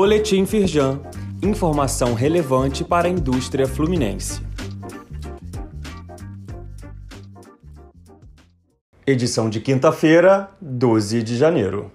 Boletim Firjan. Informação relevante para a indústria fluminense. Edição de quinta-feira, 12 de janeiro.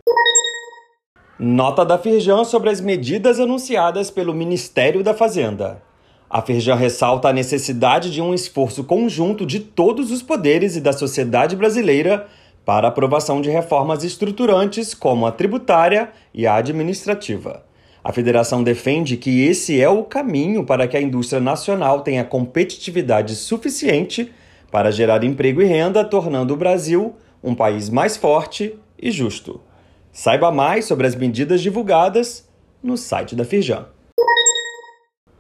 Nota da Firjan sobre as medidas anunciadas pelo Ministério da Fazenda. A Firjan ressalta a necessidade de um esforço conjunto de todos os poderes e da sociedade brasileira para a aprovação de reformas estruturantes como a tributária e a administrativa. A federação defende que esse é o caminho para que a indústria nacional tenha competitividade suficiente para gerar emprego e renda, tornando o Brasil um país mais forte e justo. Saiba mais sobre as medidas divulgadas no site da Firjan.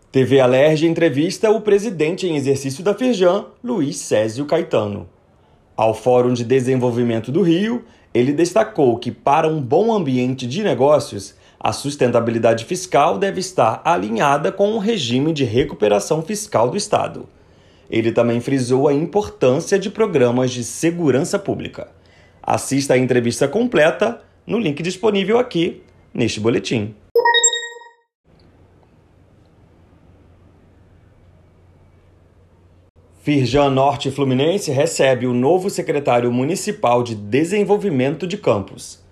TV Alerj entrevista o presidente em exercício da Firjan, Luiz Césio Caetano. Ao Fórum de Desenvolvimento do Rio, ele destacou que, para um bom ambiente de negócios, a sustentabilidade fiscal deve estar alinhada com o regime de recuperação fiscal do Estado. Ele também frisou a importância de programas de segurança pública. Assista a entrevista completa no link disponível aqui neste boletim. Firjan Norte Fluminense recebe o novo secretário municipal de Desenvolvimento de Campos.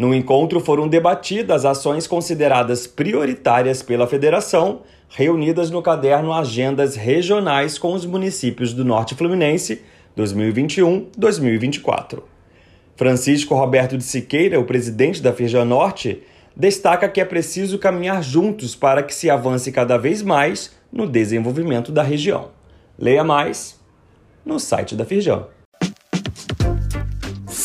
No encontro foram debatidas ações consideradas prioritárias pela federação, reunidas no caderno Agendas Regionais com os municípios do Norte Fluminense 2021-2024. Francisco Roberto de Siqueira, o presidente da Norte, destaca que é preciso caminhar juntos para que se avance cada vez mais no desenvolvimento da região. Leia mais no site da Firjan.